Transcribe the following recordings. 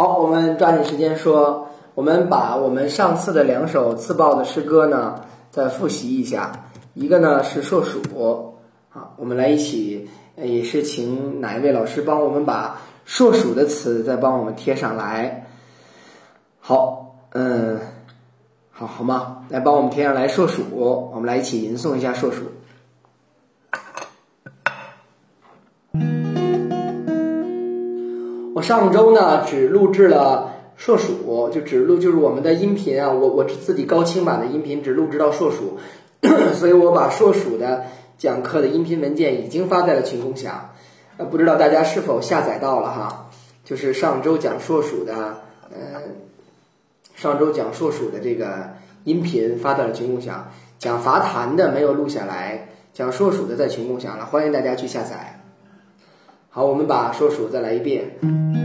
好，我们抓紧时间说，我们把我们上次的两首自爆的诗歌呢，再复习一下。一个呢是硕鼠，好，我们来一起，也是请哪一位老师帮我们把硕鼠的词再帮我们贴上来。好，嗯，好好吗？来帮我们贴上来硕鼠，我们来一起吟诵一下硕鼠。上周呢只录制了硕鼠，就只录就是我们的音频啊，我我自己高清版的音频只录制到硕鼠，所以我把硕鼠的讲课的音频文件已经发在了群共享，呃，不知道大家是否下载到了哈？就是上周讲硕鼠的，呃，上周讲硕鼠的这个音频发到了群共享，讲罚谈的没有录下来，讲硕鼠的在群共享了，欢迎大家去下载。好，我们把硕鼠再来一遍。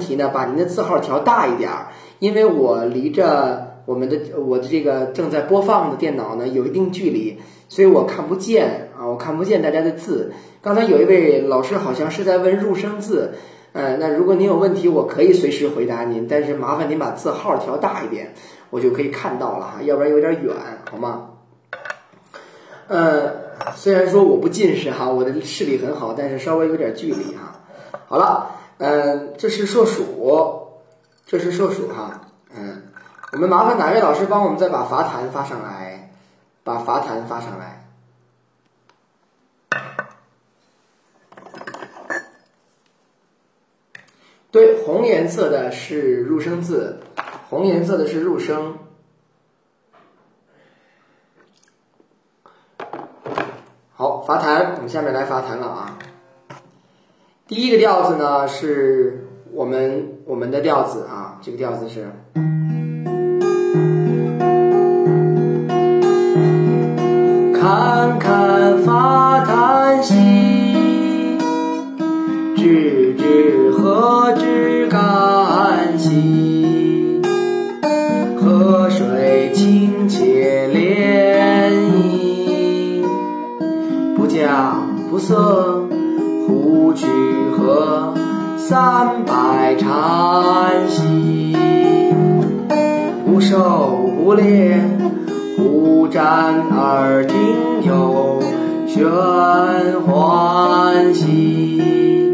题呢，把您的字号调大一点儿，因为我离着我们的我的这个正在播放的电脑呢有一定距离，所以我看不见啊，我看不见大家的字。刚才有一位老师好像是在问入声字，呃，那如果您有问题，我可以随时回答您，但是麻烦您把字号调大一点，我就可以看到了哈，要不然有点远，好吗？呃，虽然说我不近视哈，我的视力很好，但是稍微有点距离哈。好了，嗯，这是硕鼠，这是硕鼠哈，嗯，我们麻烦哪位老师帮我们再把罚坛发上来，把罚坛发上来。对，红颜色的是入声字，红颜色的是入声。好，罚坛，我们下面来罚坛了啊。第一个调子呢是我们我们的调子啊，这个调子是。看看发叹息，知知何之干兮，河水清且涟漪，不假不色。三百禅兮，不受不恋，忽瞻而听有玄欢喜。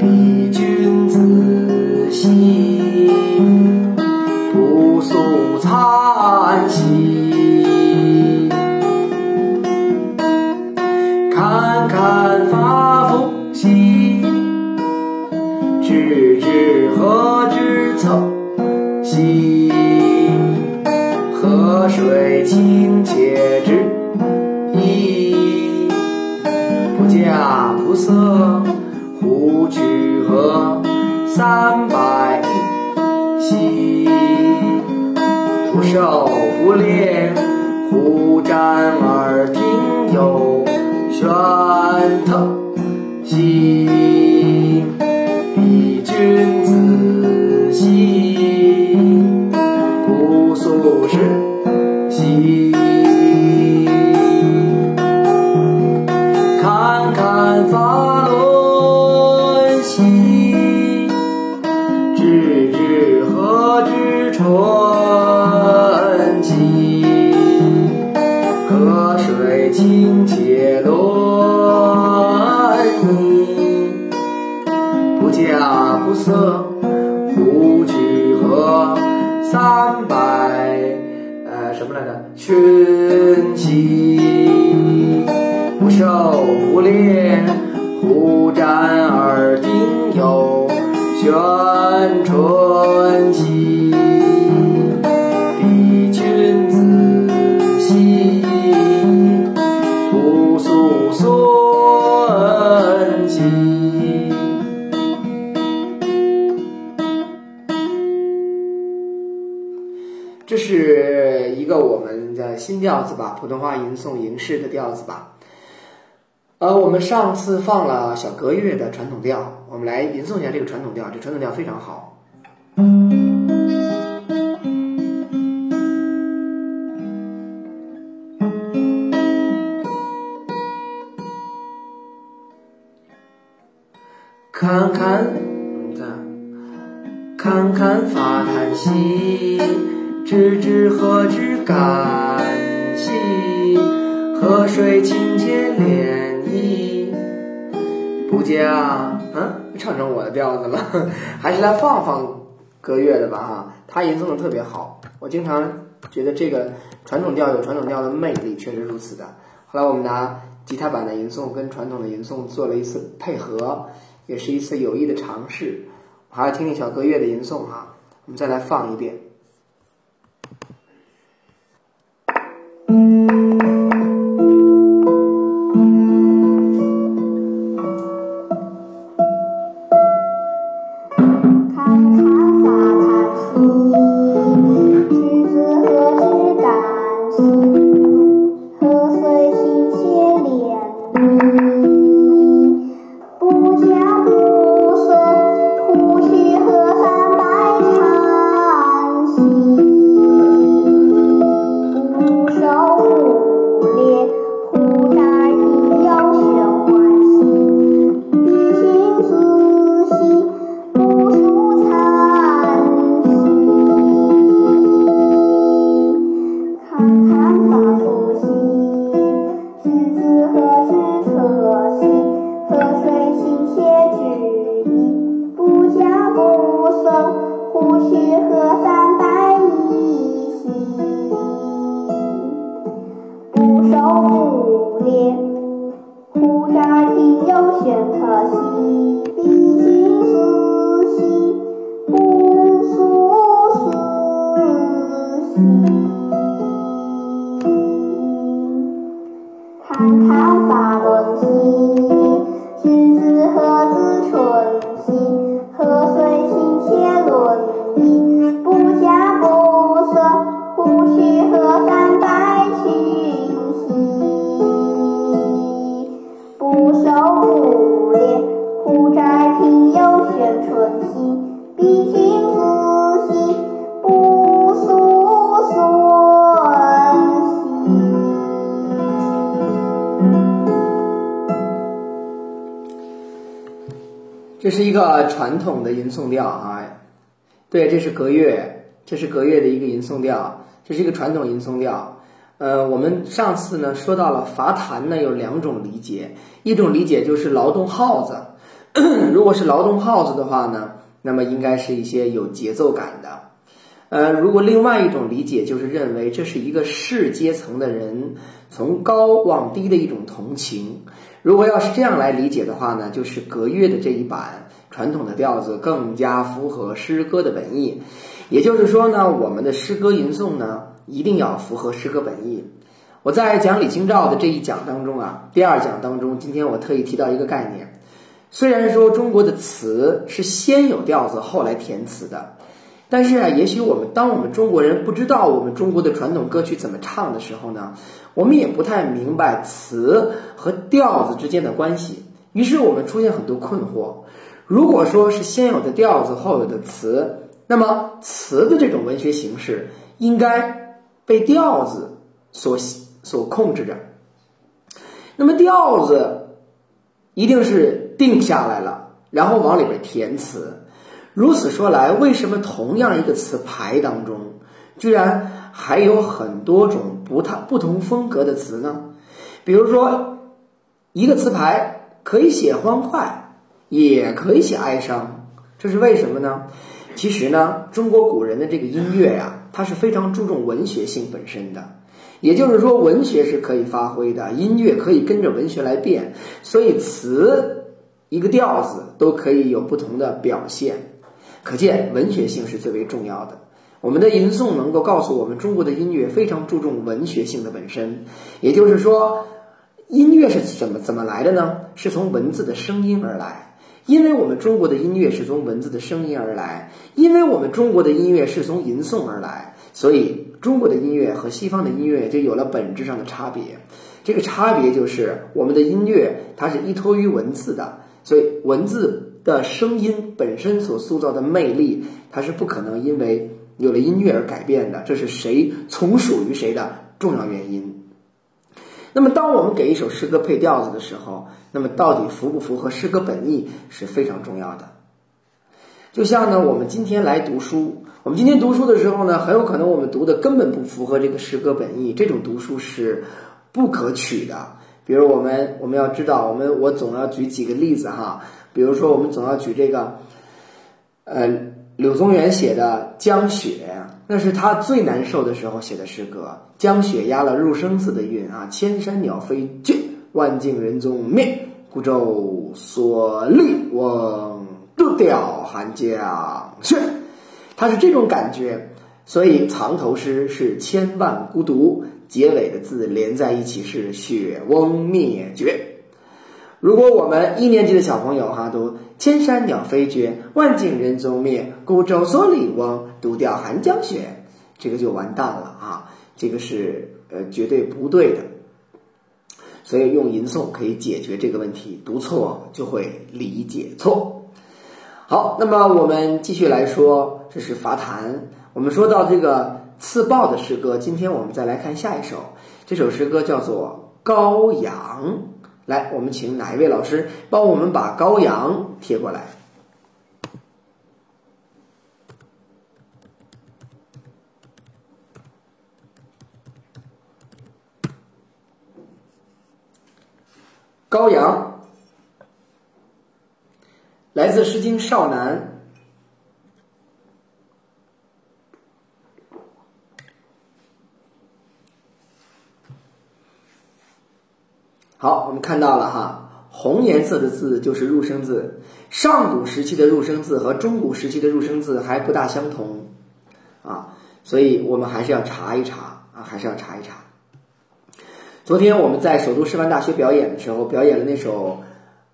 彼君子兮，不素参兮。看看发福兮，知知何之凑兮，河水清且之意，不假不色，胡去河三百亿兮，不受不恋，胡瞻而听有。玄特新调子吧，普通话吟诵吟诗的调子吧。呃，我们上次放了小格乐的传统调，我们来吟诵一下这个传统调。这传统调非常好。看看，嗯，这样侃侃发叹兮，知之何之感兮？河水清且涟漪，不假，嗯，唱成我的调子了，还是来放放歌乐的吧哈，他吟诵的特别好，我经常觉得这个传统调有传统调的魅力，确实如此的。后来我们拿吉他版的吟诵跟传统的吟诵做了一次配合，也是一次有益的尝试。我还要听听小歌乐的吟诵哈，我们再来放一遍。侃这是一个传统的吟诵调啊，对，这是隔月，这是隔月的一个吟诵调，这是一个传统吟诵调。呃，我们上次呢说到了伐弹呢有两种理解，一种理解就是劳动号子，如果是劳动号子的话呢，那么应该是一些有节奏感的。呃，如果另外一种理解就是认为这是一个士阶层的人从高往低的一种同情。如果要是这样来理解的话呢，就是隔月的这一版传统的调子更加符合诗歌的本意。也就是说呢，我们的诗歌吟诵呢一定要符合诗歌本意。我在讲李清照的这一讲当中啊，第二讲当中，今天我特意提到一个概念。虽然说中国的词是先有调子后来填词的，但是啊，也许我们当我们中国人不知道我们中国的传统歌曲怎么唱的时候呢，我们也不太明白词和调子之间的关系，于是我们出现很多困惑。如果说是先有的调子后有的词，那么词的这种文学形式应该被调子所所控制着。那么调子一定是定下来了，然后往里边填词。如此说来，为什么同样一个词牌当中，居然还有很多种不太不同风格的词呢？比如说，一个词牌可以写欢快，也可以写哀伤，这是为什么呢？其实呢，中国古人的这个音乐呀，它是非常注重文学性本身的，也就是说，文学是可以发挥的，音乐可以跟着文学来变，所以词一个调子都可以有不同的表现。可见文学性是最为重要的。我们的吟诵能够告诉我们，中国的音乐非常注重文学性的本身。也就是说，音乐是怎么怎么来的呢？是从文字的声音而来。因为我们中国的音乐是从文字的声音而来，因为我们中国的音乐是从吟诵而来，所以中国的音乐和西方的音乐就有了本质上的差别。这个差别就是我们的音乐它是依托于文字的，所以文字。的声音本身所塑造的魅力，它是不可能因为有了音乐而改变的，这是谁从属于谁的重要原因。那么，当我们给一首诗歌配调子的时候，那么到底符不符合诗歌本意是非常重要的。就像呢，我们今天来读书，我们今天读书的时候呢，很有可能我们读的根本不符合这个诗歌本意，这种读书是不可取的。比如我们我们要知道，我们我总要举几个例子哈。比如说，我们总要举这个，呃，柳宗元写的《江雪》，那是他最难受的时候写的诗歌。江雪压了入声字的韵啊，千山鸟飞绝，万径人踪灭。孤舟蓑笠翁，独钓寒江雪。他是这种感觉，所以藏头诗是千万孤独，结尾的字连在一起是雪翁灭绝。如果我们一年级的小朋友哈读“千山鸟飞绝，万径人踪灭，孤舟蓑笠翁，独钓寒江雪”，这个就完蛋了啊！这个是呃绝对不对的。所以用吟诵可以解决这个问题，读错就会理解错。好，那么我们继续来说，这是罚谈。我们说到这个刺豹的诗歌，今天我们再来看下一首，这首诗歌叫做《羔羊》。来，我们请哪一位老师帮我们把羔羊贴过来？羔羊来自《诗经·少南》。好，我们看到了哈，红颜色的字就是入声字。上古时期的入声字和中古时期的入声字还不大相同啊，所以我们还是要查一查啊，还是要查一查。昨天我们在首都师范大学表演的时候，表演了那首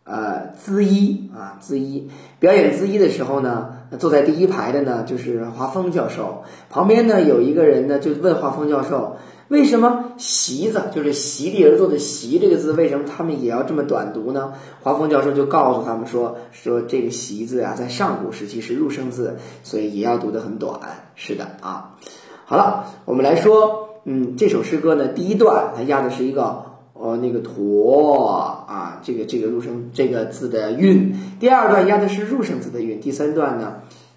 呃《资一》啊，《资一》表演《资一》的时候呢，坐在第一排的呢就是华峰教授，旁边呢有一个人呢就问华峰教授。为什么“席”子就是席地而坐的“席”这个字，为什么他们也要这么短读呢？华峰教授就告诉他们说：“说这个‘席’字啊，在上古时期是入声字，所以也要读得很短。”是的啊。好了，我们来说，嗯，这首诗歌呢，第一段它押的是一个呃那个“驼”啊，这个这个入声这个字的韵；第二段押的是入声字的韵；第三段呢，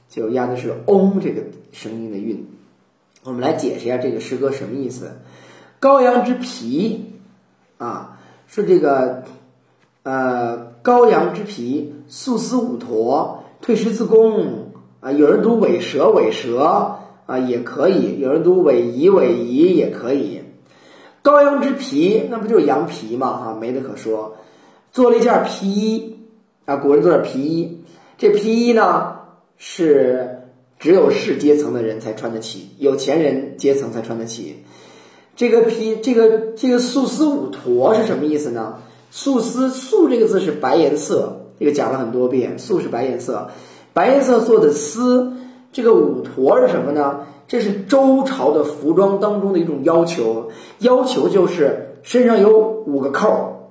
就押的是“嗡”这个声音的韵。我们来解释一下这个诗歌什么意思。羔羊之皮啊，是这个呃，羔羊之皮，素丝五驼，退食自宫啊。有人读尾蛇，尾蛇啊也可以；有人读尾夷，尾夷也可以。羔羊之皮，那不就是羊皮吗？啊，没得可说。做了一件皮衣啊，古人做的皮衣。这皮衣呢是。只有士阶层的人才穿得起，有钱人阶层才穿得起。这个皮，这个这个素丝五驼是什么意思呢？素丝素这个字是白颜色，这个讲了很多遍，素是白颜色，白颜色做的丝，这个五驼是什么呢？这是周朝的服装当中的一种要求，要求就是身上有五个扣，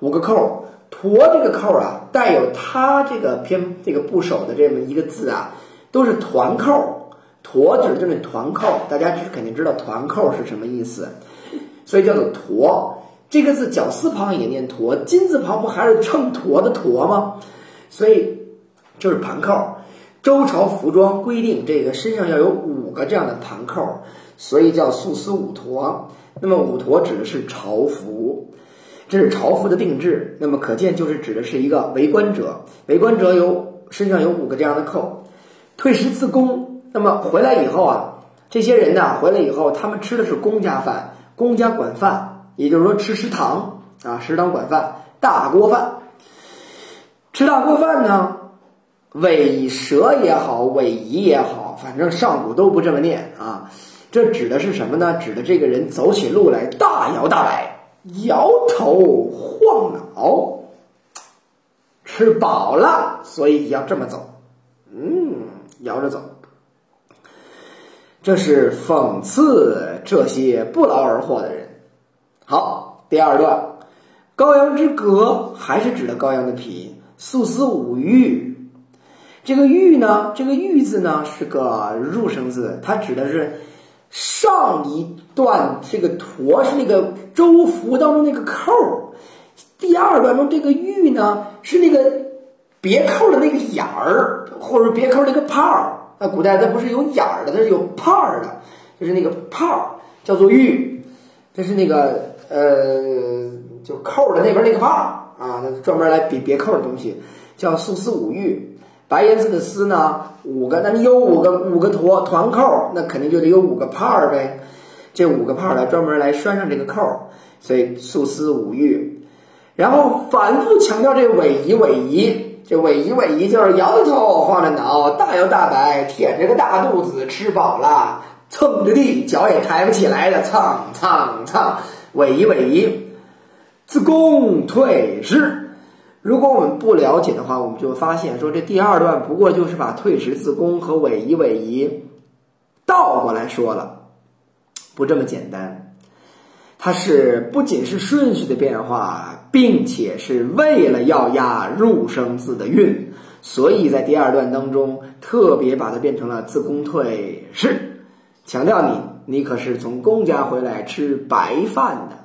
五个扣。驼这个扣啊，带有它这个偏这个部首的这么一个字啊，都是团扣。驼指的就是团扣，大家肯定知道团扣是什么意思，所以叫做驼。这个字绞丝旁也念驼，金字旁不还是秤砣的砣吗？所以就是盘扣。周朝服装规定，这个身上要有五个这样的盘扣，所以叫素丝五驼。那么五驼指的是朝服，这是朝服的定制。那么可见就是指的是一个为官者，为官者有身上有五个这样的扣。退食自宫，那么回来以后啊，这些人呢回来以后，他们吃的是公家饭，公家管饭，也就是说吃食堂啊，食堂管饭，大锅饭。吃大锅饭呢？尾蛇也好，尾夷也好，反正上古都不这么念啊。这指的是什么呢？指的这个人走起路来大摇大摆，摇头晃脑，吃饱了，所以要这么走。摇着走。这是讽刺这些不劳而获的人。好，第二段，羔羊之革还是指的羔羊的皮，素丝五玉。这个玉呢，这个玉字呢是个入声字，它指的是上一段这个驼是那个周服当中那个扣，第二段中这个玉呢是那个别扣的那个眼儿，或者别扣那个泡儿。那古代它不是有眼儿的，它是有泡儿的，就是那个泡儿叫做玉，这是那个呃，就扣的那边那个泡儿啊，专门来别别扣的东西，叫素丝五玉。白颜色的丝呢，五个，那你有五个五个坨团扣，那肯定就得有五个帕儿呗。这五个帕儿来专门来拴上这个扣，所以素丝五玉。然后反复强调这尾夷尾夷，这尾夷尾夷就是摇头晃着脑，大摇大摆，舔着个大肚子，吃饱了，蹭着地，脚也抬不起来的，蹭蹭蹭，尾夷尾夷，自宫退失。如果我们不了解的话，我们就发现说这第二段不过就是把退食自宫和尾夷尾夷倒过来说了，不这么简单。它是不仅是顺序的变化，并且是为了要押入声字的韵，所以在第二段当中特别把它变成了自宫退是，强调你你可是从公家回来吃白饭的，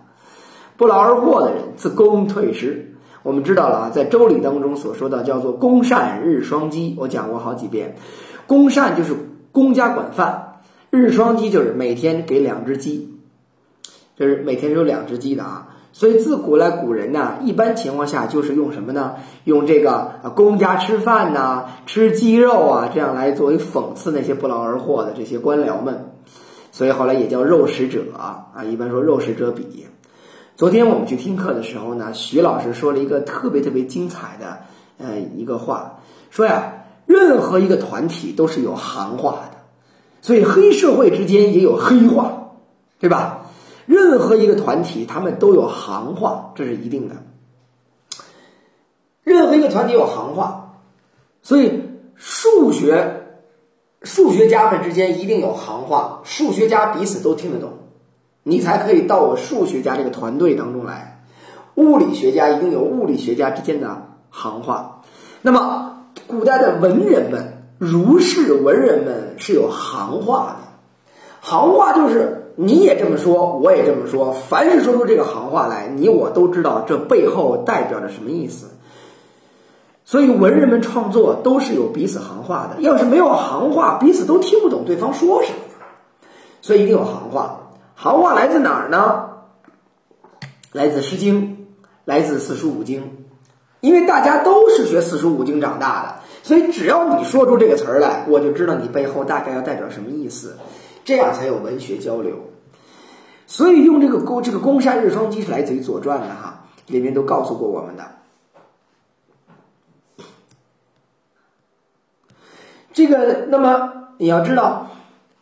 不劳而获的人，自宫退食。我们知道了啊，在周礼当中所说的叫做“公善日双饥”，我讲过好几遍。公善就是公家管饭，日双鸡就是每天给两只鸡，就是每天有两只鸡的啊。所以自古来古人呢，一般情况下就是用什么呢？用这个公家吃饭呐，吃鸡肉啊，这样来作为讽刺那些不劳而获的这些官僚们。所以后来也叫肉食者啊，一般说肉食者鄙。昨天我们去听课的时候呢，徐老师说了一个特别特别精彩的，呃，一个话，说呀，任何一个团体都是有行话的，所以黑社会之间也有黑话，对吧？任何一个团体他们都有行话，这是一定的。任何一个团体有行话，所以数学数学家们之间一定有行话，数学家彼此都听得懂。你才可以到我数学家这个团队当中来，物理学家一定有物理学家之间的行话。那么，古代的文人们、儒士文人们是有行话的。行话就是你也这么说，我也这么说，凡是说出这个行话来，你我都知道这背后代表着什么意思。所以，文人们创作都是有彼此行话的。要是没有行话，彼此都听不懂对方说什么。所以，一定有行话。行话来自哪儿呢？来自《诗经》，来自四书五经。因为大家都是学四书五经长大的，所以只要你说出这个词儿来，我就知道你背后大概要代表什么意思，这样才有文学交流。所以用这个“公”这个“公山日双鸡”是来自于《左传》的哈，里面都告诉过我们的。这个，那么你要知道。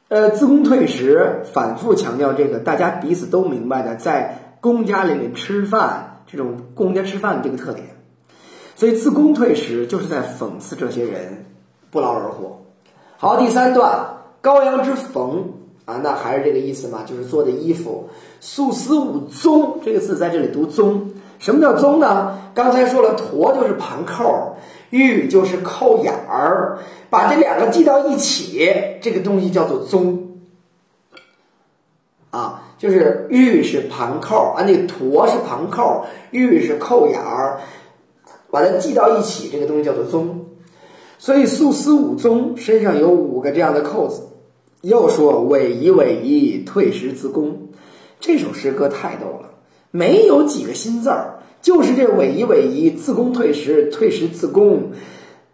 呃，自宫退食，反复强调这个，大家彼此都明白的，在公家里面吃饭，这种公家吃饭的这个特点，所以自宫退食就是在讽刺这些人不劳而获。好，第三段羔羊之缝啊，那还是这个意思嘛，就是做的衣服。素丝五宗这个字在这里读宗，什么叫宗呢？刚才说了，驼就是盘扣，玉就是扣眼儿，把这两个系到一起，这个东西叫做宗。啊，就是玉是盘扣啊，那个驼是盘扣，玉是扣眼儿，把它系到一起，这个东西叫做宗。所以素丝五宗身上有五个这样的扣子。又说委夷委夷，退时自宫。这首诗歌太逗了，没有几个新字儿，就是这委夷委夷，自宫退时，退时自宫，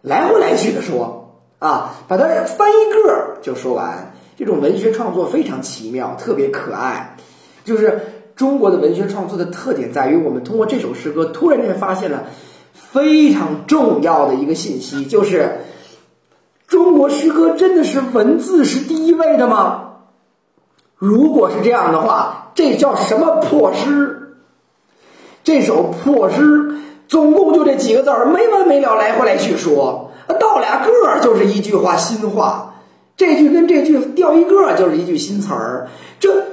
来回来去的说啊，把它翻一个就说完。这种文学创作非常奇妙，特别可爱。就是中国的文学创作的特点在于，我们通过这首诗歌，突然间发现了非常重要的一个信息，就是中国诗歌真的是文字是第一位的吗？如果是这样的话，这叫什么破诗？这首破诗总共就这几个字儿，没完没了，来回来去说，到俩个儿就是一句话新话。这句跟这句掉一个就是一句新词儿，这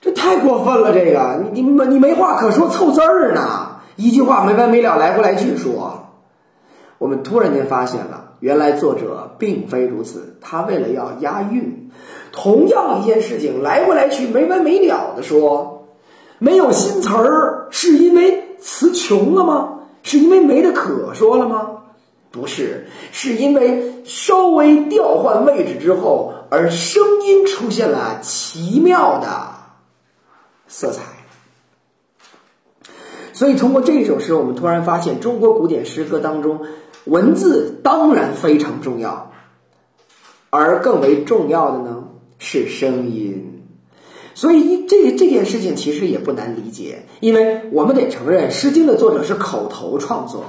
这太过分了！这个你你你没话可说，凑字儿呢，一句话没完没了，来回来去说。我们突然间发现了，原来作者并非如此，他为了要押韵，同样一件事情来回来去没完没了的说，没有新词儿，是因为词穷了吗？是因为没得可说了吗？不是，是因为稍微调换位置之后，而声音出现了奇妙的色彩。所以，通过这首诗，我们突然发现，中国古典诗歌当中，文字当然非常重要，而更为重要的呢是声音。所以，这这件事情其实也不难理解，因为我们得承认，《诗经》的作者是口头创作。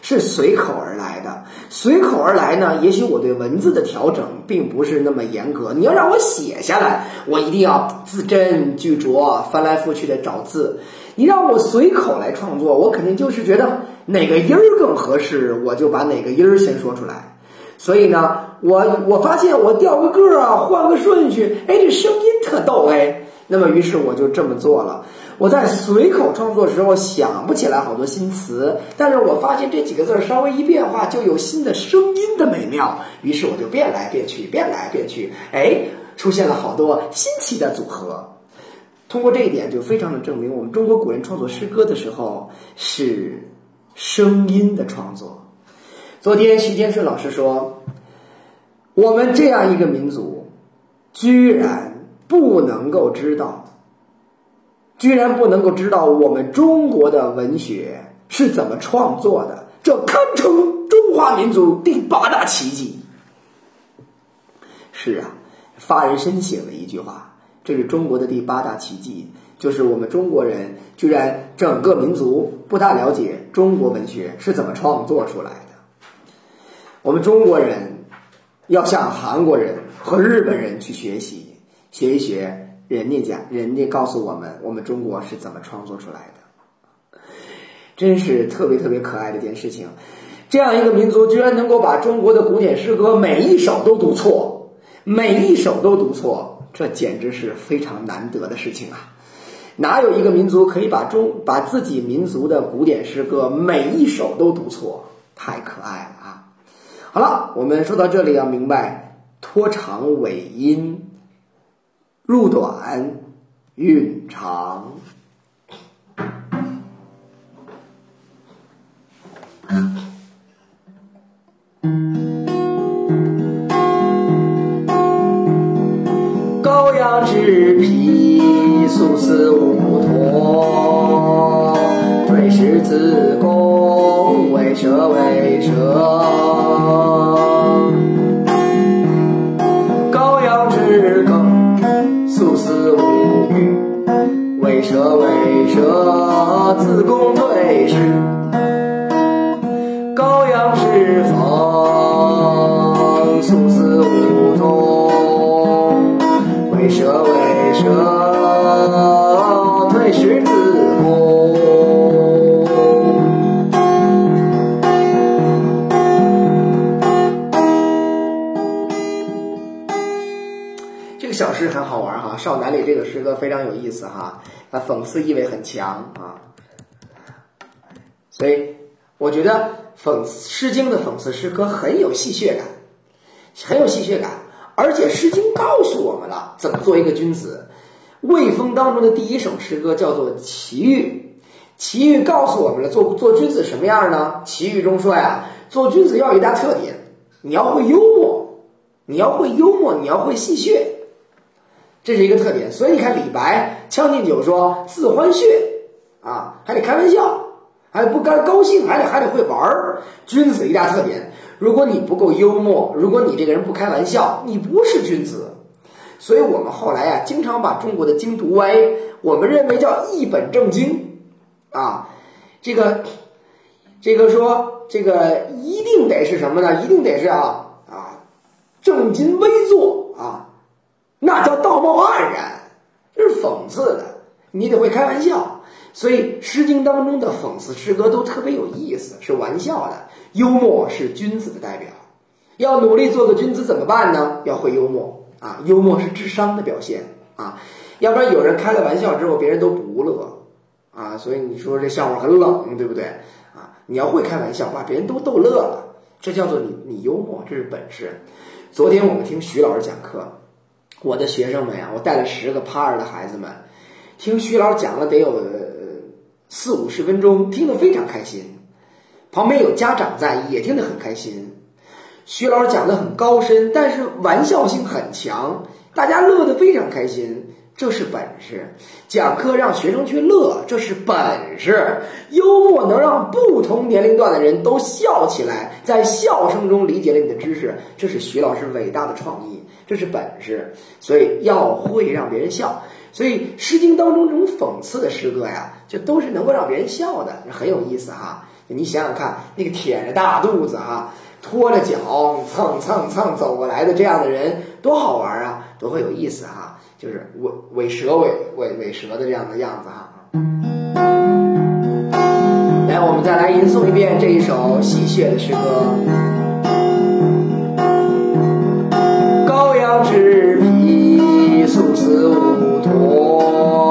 是随口而来的，随口而来呢？也许我对文字的调整并不是那么严格。你要让我写下来，我一定要字斟句酌，翻来覆去的找字。你让我随口来创作，我肯定就是觉得哪个音儿更合适，我就把哪个音儿先说出来。所以呢，我我发现我调个个儿啊，换个顺序，哎，这声音特逗哎。那么于是我就这么做了。我在随口创作时候想不起来好多新词，但是我发现这几个字儿稍微一变化就有新的声音的美妙，于是我就变来变去，变来变去，哎，出现了好多新奇的组合。通过这一点，就非常的证明我们中国古人创作诗歌的时候是声音的创作。昨天徐坚顺老师说，我们这样一个民族，居然不能够知道。居然不能够知道我们中国的文学是怎么创作的，这堪称中华民族第八大奇迹。是啊，发人深省的一句话，这是中国的第八大奇迹，就是我们中国人居然整个民族不大了解中国文学是怎么创作出来的。我们中国人要向韩国人和日本人去学习，学一学。人家讲，人家告诉我们，我们中国是怎么创作出来的，真是特别特别可爱的一件事情。这样一个民族，居然能够把中国的古典诗歌每一首都读错，每一首都读错，这简直是非常难得的事情啊！哪有一个民族可以把中把自己民族的古典诗歌每一首都读错？太可爱了啊！好了，我们说到这里要明白，拖长尾音。入短，韵长。蛇为蛇。蛇为蛇，自宫退食。少男》里这个诗歌非常有意思哈，它讽刺意味很强啊。所以我觉得讽《诗经》的讽刺诗歌很有戏谑感，很有戏谑感，而且《诗经》告诉我们了怎么做一个君子。魏风当中的第一首诗歌叫做《齐豫》，齐豫告诉我们了做做君子什么样呢？齐豫中说呀，做君子要有一大特点，你要会幽默，你要会幽默，你要会戏谑，这是一个特点。所以你看李白《将进酒》说自欢谑啊，还得开玩笑。还不该高兴，还得还得会玩儿。君子一大特点，如果你不够幽默，如果你这个人不开玩笑，你不是君子。所以我们后来啊，经常把中国的经读歪，我们认为叫一本正经啊。这个这个说这个一定得是什么呢？一定得是啊啊正襟危坐啊，那叫道貌岸然，这是讽刺的。你得会开玩笑。所以，《诗经》当中的讽刺诗歌都特别有意思，是玩笑的。幽默是君子的代表，要努力做个君子怎么办呢？要会幽默啊！幽默是智商的表现啊！要不然有人开了玩笑之后，别人都不乐啊！所以你说这笑话很冷，对不对啊？你要会开玩笑，把别人都逗乐了，这叫做你你幽默，这是本事。昨天我们听徐老师讲课，我的学生们呀，我带了十个趴二的孩子们，听徐老师讲了得有。四五十分钟听得非常开心，旁边有家长在也听得很开心。徐老师讲的很高深，但是玩笑性很强，大家乐得非常开心，这是本事。讲课让学生去乐，这是本事。幽默能让不同年龄段的人都笑起来，在笑声中理解了你的知识，这是徐老师伟大的创意，这是本事。所以要会让别人笑。所以《诗经》当中这种讽刺的诗歌呀，就都是能够让别人笑的，很有意思哈。你想想看，那个腆着大肚子哈，拖着脚蹭蹭蹭走过来的这样的人，多好玩啊，多会有意思哈。就是尾尾蛇尾尾尾蛇的这样的样子哈。来，我们再来吟诵一遍这一首戏谑的诗歌。羔羊之皮，素丝无脱，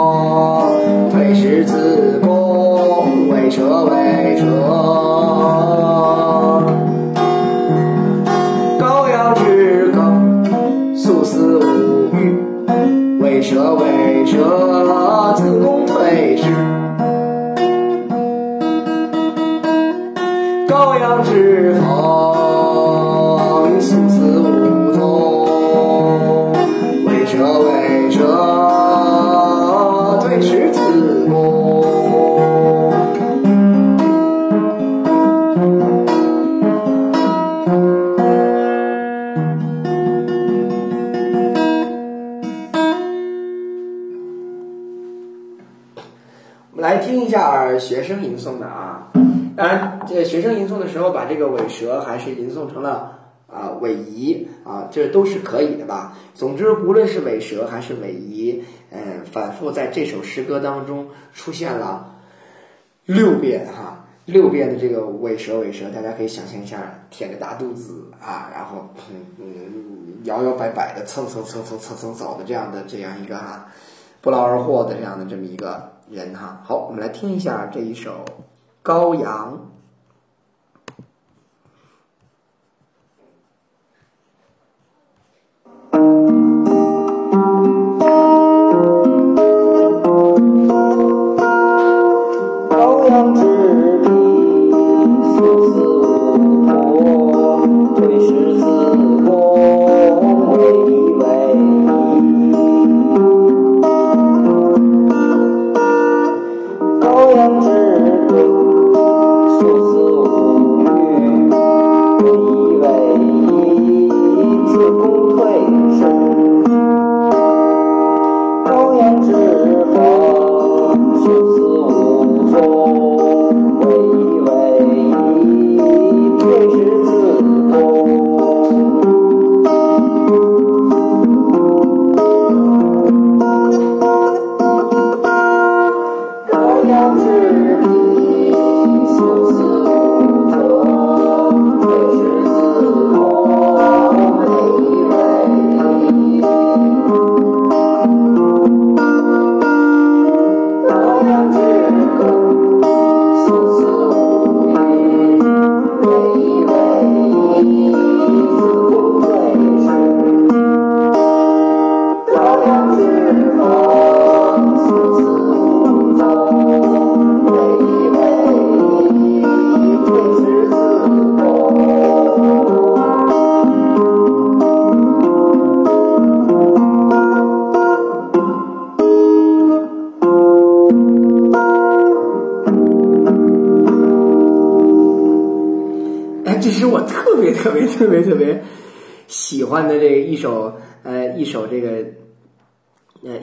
学生吟诵的啊。当然，这学生吟诵的时候，把这个尾舌还是吟诵成了啊尾夷啊，这都是可以的吧。总之，无论是尾舌还是尾夷，嗯，反复在这首诗歌当中出现了六遍哈，六遍的这个尾舌尾舌，大家可以想象一下，舔着大肚子啊，然后嗯摇摇摆摆的蹭蹭蹭蹭蹭蹭走的这样的这样一个哈，不劳而获的这样的这么一个人哈。好，我们来听一下这一首。羔羊，到这里从此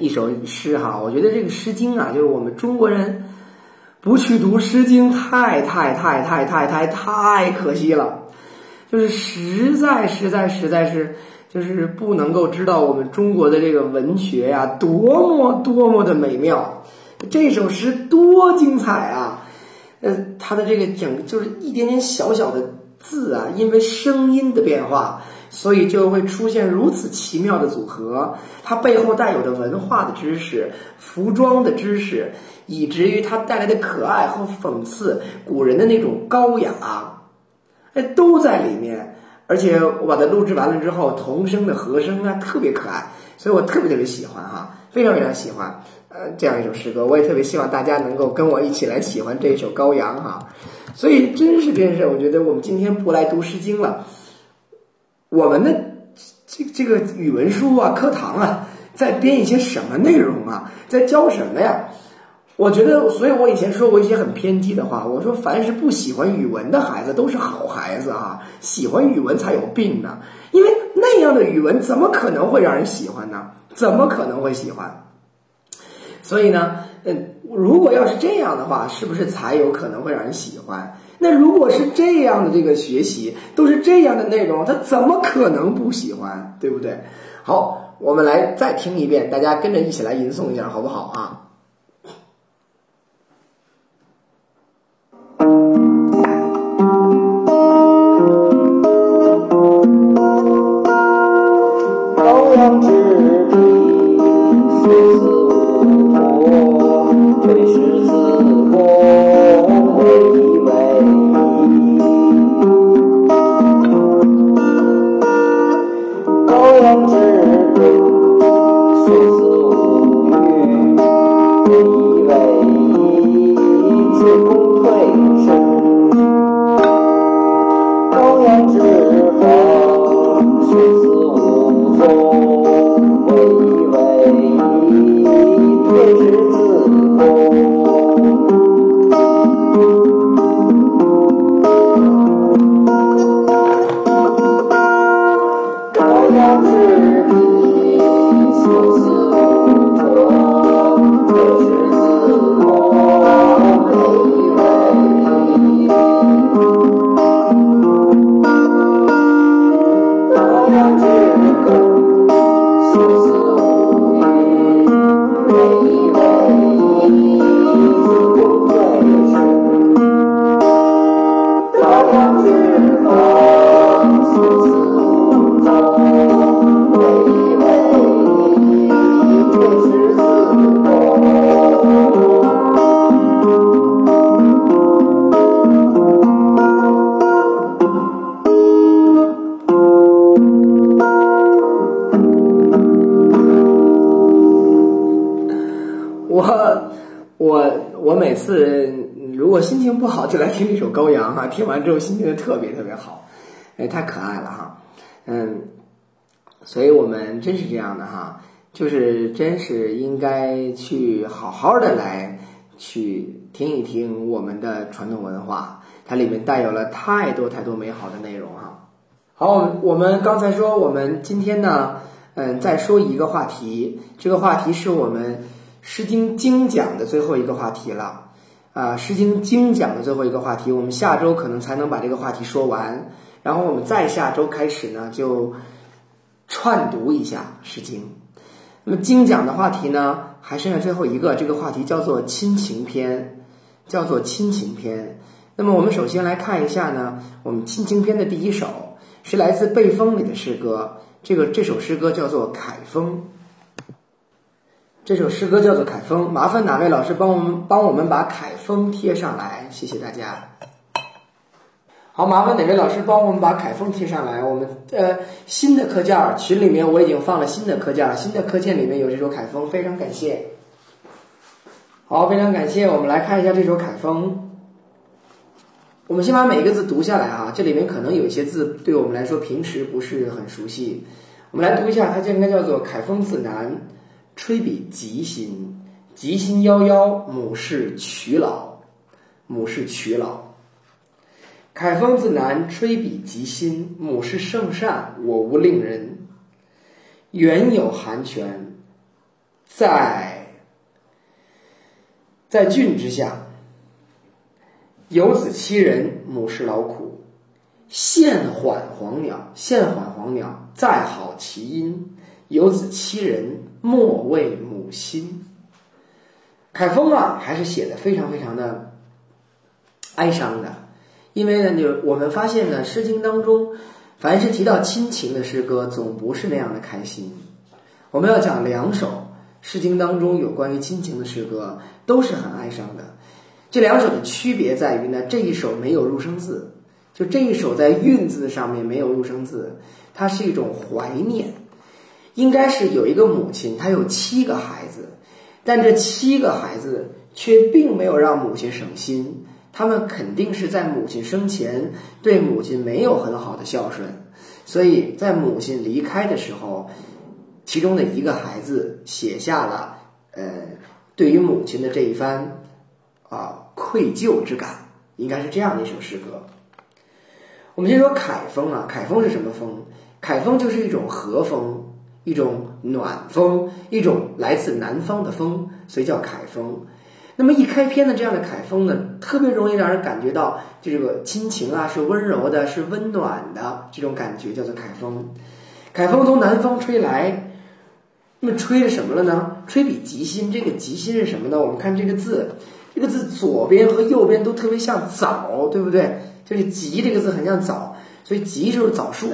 一首诗哈。我觉得这个《诗经》啊，就是我们中国人不去读《诗经》，太太太太太太太可惜了。就是实在实在实在是，就是不能够知道我们中国的这个文学呀，多么多么的美妙。这首诗多精彩啊！呃，它的这个整就是一点点小小的字啊，因为声音的变化，所以就会出现如此奇妙的组合。它背后带有的文化的知识、服装的知识，以至于它带来的可爱和讽刺古人的那种高雅。哎，都在里面，而且我把它录制完了之后，童声的和声啊特别可爱，所以我特别特别喜欢哈，非常非常喜欢，呃，这样一首诗歌，我也特别希望大家能够跟我一起来喜欢这一首《羔羊》哈，所以真是真是，我觉得我们今天不来读《诗经》了，我们的这这个语文书啊、课堂啊，在编一些什么内容啊，在教什么呀？我觉得，所以我以前说过一些很偏激的话。我说，凡是不喜欢语文的孩子都是好孩子啊，喜欢语文才有病呢。因为那样的语文怎么可能会让人喜欢呢？怎么可能会喜欢？所以呢，嗯，如果要是这样的话，是不是才有可能会让人喜欢？那如果是这样的这个学习都是这样的内容，他怎么可能不喜欢？对不对？好，我们来再听一遍，大家跟着一起来吟诵一下，好不好啊？巍巍，自不退听这首《羔羊》哈，听完之后心情就特别特别好，哎，太可爱了哈，嗯，所以我们真是这样的哈，就是真是应该去好好的来去听一听我们的传统文化，它里面带有了太多太多美好的内容哈。好，我们刚才说我们今天呢，嗯，再说一个话题，这个话题是我们。《诗经》精讲的最后一个话题了，啊，《诗经》精讲的最后一个话题，我们下周可能才能把这个话题说完，然后我们再下周开始呢，就串读一下《诗经》。那么精讲的话题呢，还剩下最后一个，这个话题叫做亲情篇，叫做亲情篇。那么我们首先来看一下呢，我们亲情篇的第一首是来自《背风》里的诗歌，这个这首诗歌叫做《凯风》。这首诗歌叫做《凯风》，麻烦哪位老师帮我们帮我们把《凯风》贴上来？谢谢大家。好，麻烦哪位老师帮我们把《凯风》贴上来？我们呃新的课件群里面我已经放了新的课件，新的课件里面有这首《凯风》，非常感谢。好，非常感谢。我们来看一下这首《凯风》。我们先把每一个字读下来啊，这里面可能有一些字对我们来说平时不是很熟悉。我们来读一下，它就应该叫做“凯风自南”。吹笔疾心，疾心夭夭，母氏娶老，母氏娶老。凯风自南，吹笔疾新。母是圣善，我无令人。原有寒泉，在在郡之下。有子七人，母是劳苦。现缓黄鸟，现缓黄鸟，再好其音。有子七人，莫为母心。凯风啊，还是写的非常非常的哀伤的，因为呢，就我们发现呢，《诗经》当中，凡是提到亲情的诗歌，总不是那样的开心。我们要讲两首《诗经》当中有关于亲情的诗歌，都是很哀伤的。这两首的区别在于呢，这一首没有入声字，就这一首在韵字上面没有入声字，它是一种怀念。应该是有一个母亲，她有七个孩子，但这七个孩子却并没有让母亲省心，他们肯定是在母亲生前对母亲没有很好的孝顺，所以在母亲离开的时候，其中的一个孩子写下了呃对于母亲的这一番啊愧疚之感，应该是这样的一首诗歌。我们先说凯风啊，凯风是什么风？凯风就是一种和风。一种暖风，一种来自南方的风，所以叫凯风。那么一开篇的这样的凯风呢，特别容易让人感觉到就这个亲情啊是温柔的，是温暖的这种感觉，叫做凯风。凯风从南方吹来，那么吹着什么了呢？吹笔吉心。这个吉心是什么呢？我们看这个字，这个字左边和右边都特别像枣，对不对？就是吉这个字很像枣，所以吉就是枣树，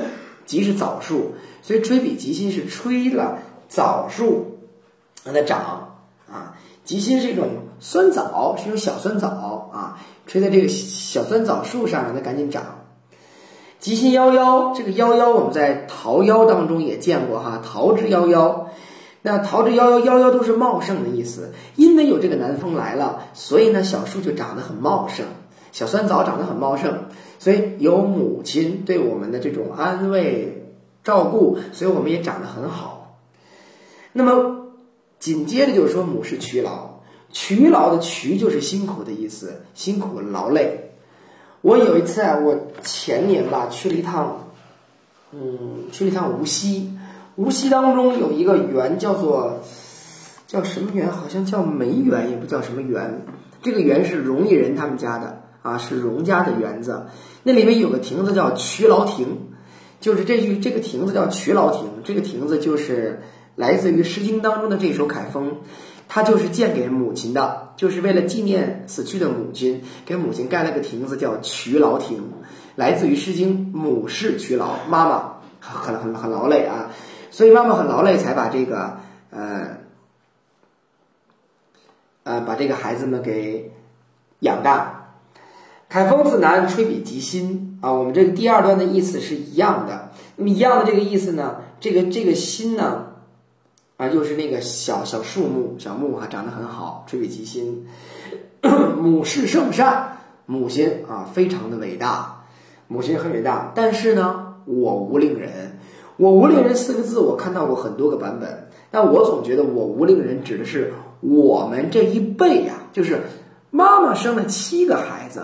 疾是枣树。所以吹笔疾新是吹了枣树让它长啊，疾新是一种酸枣，是一种小酸枣啊，吹在这个小酸枣树上让它赶紧长。吉心夭夭，这个夭夭我们在桃夭当中也见过哈，桃之夭夭。那桃之夭夭，夭夭都是茂盛的意思，因为有这个南风来了，所以呢小树就长得很茂盛，小酸枣长得很茂盛，所以有母亲对我们的这种安慰。照顾，所以我们也长得很好。那么紧接着就是说，母是劬劳，劬劳的劬就是辛苦的意思，辛苦劳累。我有一次啊，我前年吧去了一趟，嗯，去了一趟无锡。无锡当中有一个园叫做叫什么园？好像叫梅园，也不叫什么园。这个园是荣毅人他们家的啊，是荣家的园子。那里面有个亭子叫劬劳亭。就是这句这个亭子叫劬劳亭，这个亭子就是来自于《诗经》当中的这首凯风，它就是建给母亲的，就是为了纪念死去的母亲，给母亲盖了个亭子叫劬劳亭，来自于《诗经》，母是劬劳，妈妈很很很劳累啊，所以妈妈很劳累才把这个呃呃把这个孩子们给养大。凯风自南，吹笔疾新啊！我们这个第二段的意思是一样的。那么一样的这个意思呢？这个这个新呢，啊，就是那个小小树木、小木啊，长得很好，吹笔疾新。母是圣善，母亲啊，非常的伟大，母亲很伟大。但是呢，我无令人，我无令人四个字，我看到过很多个版本，但我总觉得我无令人指的是我们这一辈呀，就是妈妈生了七个孩子。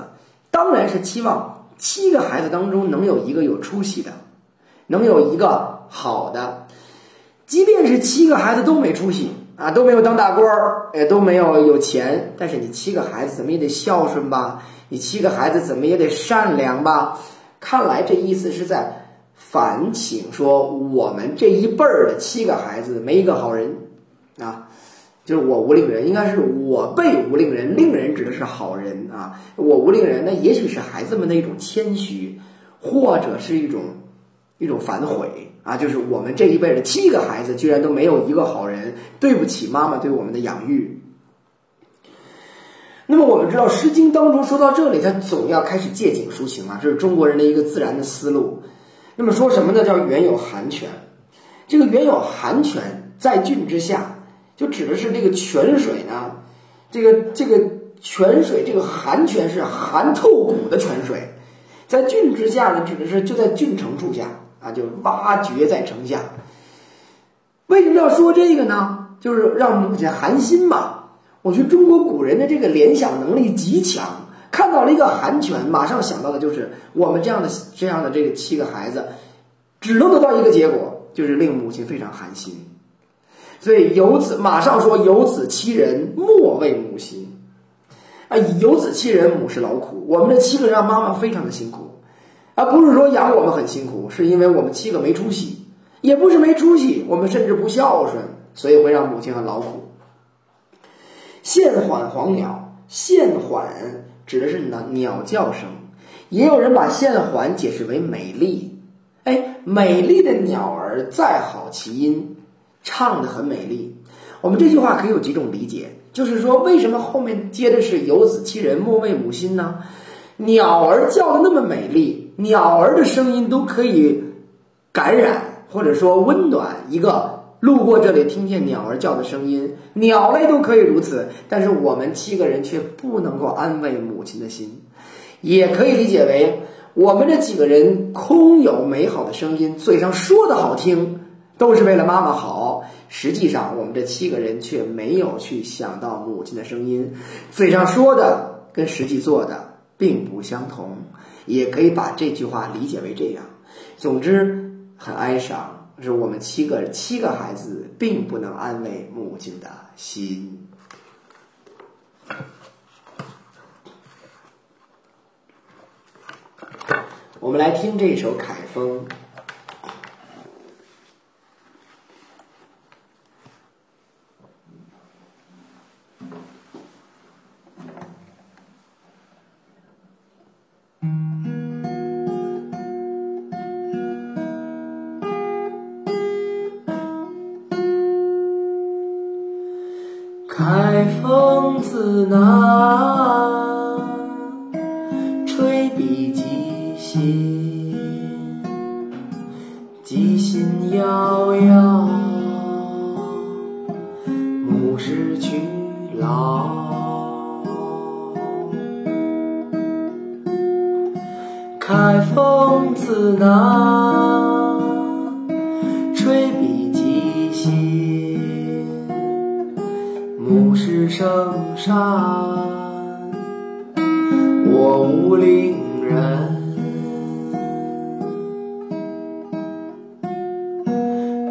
当然是期望七个孩子当中能有一个有出息的，能有一个好的。即便是七个孩子都没出息啊，都没有当大官儿，也都没有有钱，但是你七个孩子怎么也得孝顺吧？你七个孩子怎么也得善良吧？看来这意思是在反省说，我们这一辈儿的七个孩子没一个好人啊。就是我无令人，应该是我辈无令人。令人指的是好人啊，我无令人，那也许是孩子们的一种谦虚，或者是一种一种反悔啊。就是我们这一辈的七个孩子，居然都没有一个好人，对不起妈妈对我们的养育。那么我们知道，《诗经》当中说到这里，他总要开始借景抒情啊，这是中国人的一个自然的思路。那么说什么呢？叫“原有寒泉”，这个“原有寒泉”在郡之下。就指的是这个泉水呢，这个这个泉水，这个寒泉是寒透骨的泉水，在郡之下呢，指的是就在郡城处下啊，就挖掘在城下。为什么要说这个呢？就是让母亲寒心嘛。我觉得中国古人的这个联想能力极强，看到了一个寒泉，马上想到的就是我们这样的这样的这个七个孩子，只能得到一个结果，就是令母亲非常寒心。所以有子马上说有子七人，莫为母心。啊，有子七人，母是劳苦。我们的七个让妈妈非常的辛苦，而不是说养我们很辛苦，是因为我们七个没出息，也不是没出息，我们甚至不孝顺，所以会让母亲很劳苦。现缓黄鸟，现缓指的是鸟鸟叫声，也有人把现缓解释为美丽。哎，美丽的鸟儿再好其音，唱的很美丽。我们这句话可以有几种理解，就是说为什么后面接的是有子其人，莫为母心呢？鸟儿叫的那么美丽，鸟儿的声音都可以感染或者说温暖一个路过这里听见鸟儿叫的声音，鸟类都可以如此，但是我们七个人却不能够安慰母亲的心，也可以理解为我们这几个人空有美好的声音，嘴上说的好听，都是为了妈妈好，实际上我们这七个人却没有去想到母亲的声音，嘴上说的跟实际做的并不相同，也可以把这句话理解为这样。总之，很哀伤，是我们七个七个孩子并不能安慰母亲的心。我们来听这首《凯风》。自南，吹笔即兴，鸡心遥遥，牧师去劳。开风自南，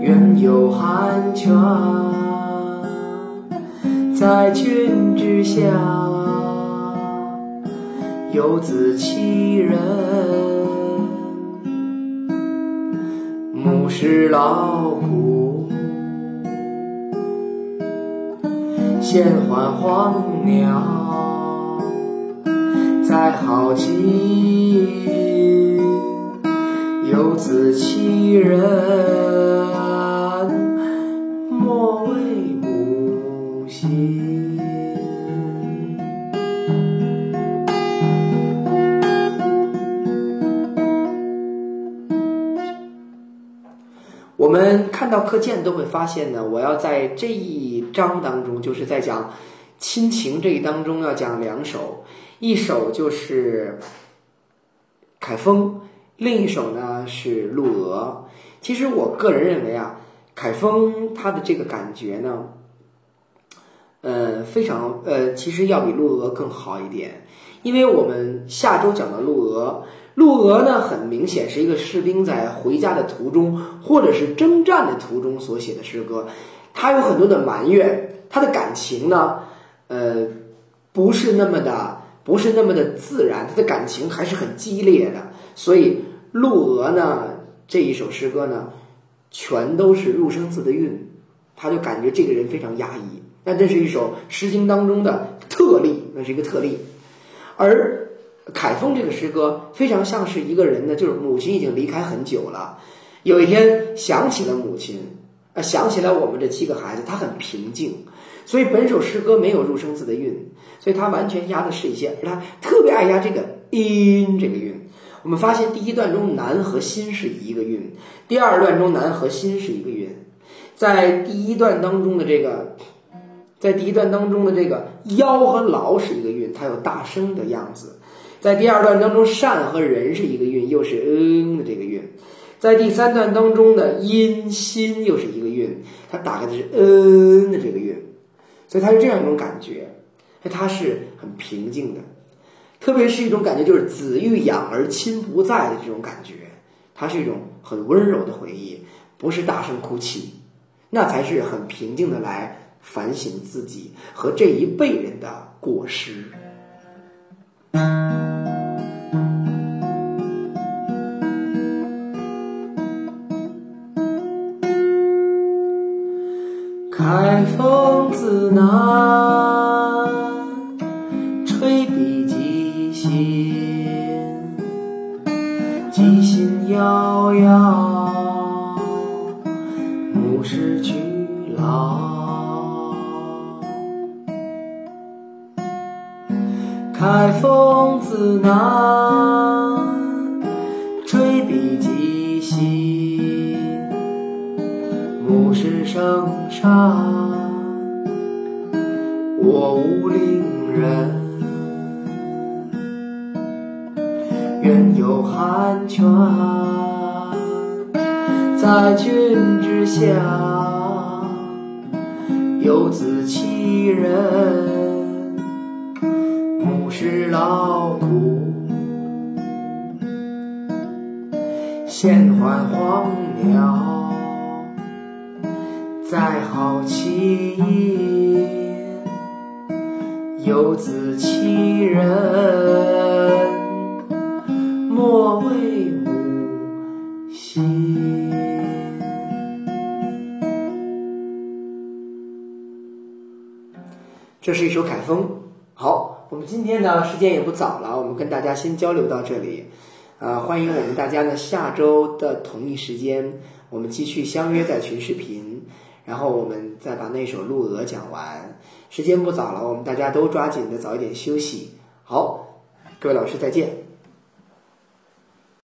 愿有寒泉，在君之下，有子七人，母是劳苦。现还黄鸟，在好奇，有子七人，心。我们看到课件都会发现呢，我要在这一章当中，就是在讲亲情这一当中要讲两首，一首就是凯风，另一首呢是陆娥。其实我个人认为啊，凯风他的这个感觉呢，呃，非常呃，其实要比陆娥更好一点，因为我们下周讲的陆娥。陆娥呢，很明显是一个士兵在回家的途中，或者是征战的途中所写的诗歌。他有很多的埋怨，他的感情呢，呃，不是那么的，不是那么的自然，他的感情还是很激烈的。所以陆娥呢这一首诗歌呢，全都是入声字的韵，他就感觉这个人非常压抑。那这是一首《诗经》当中的特例，那是一个特例，而。凯风这个诗歌非常像是一个人呢，就是母亲已经离开很久了，有一天想起了母亲，啊，想起了我们这七个孩子，他很平静，所以本首诗歌没有入声字的韵，所以他完全押的是一些，而他特别爱押这个音这个韵。我们发现第一段中南和心是一个韵，第二段中南和心是一个韵，在第一段当中的这个，在第一段当中的这个腰和劳是一个韵，它有大声的样子。在第二段当中，善和人是一个韵，又是嗯的这个韵；在第三段当中的阴心又是一个韵，它打开的是嗯的这个韵，所以它是这样一种感觉，它是很平静的。特别是一种感觉，就是子欲养而亲不在的这种感觉，它是一种很温柔的回忆，不是大声哭泣，那才是很平静的来反省自己和这一辈人的过失。开封自南，吹笔寄信，寄信遥遥，牧师去老。开封自南，吹笔寄信，牧师圣山，我无令人。愿有寒泉在君之下，游子其人，牧师劳苦，闲唤黄鸟，再好其音，有子其人，莫为母心。这是一首凯风。好，我们今天呢时间也不早了，我们跟大家先交流到这里。呃，欢迎我们大家呢下周的同一时间，我们继续相约在群视频，然后我们再把那首《鹿鹅》讲完。时间不早了，我们大家都抓紧的早一点休息。好，各位老师再见。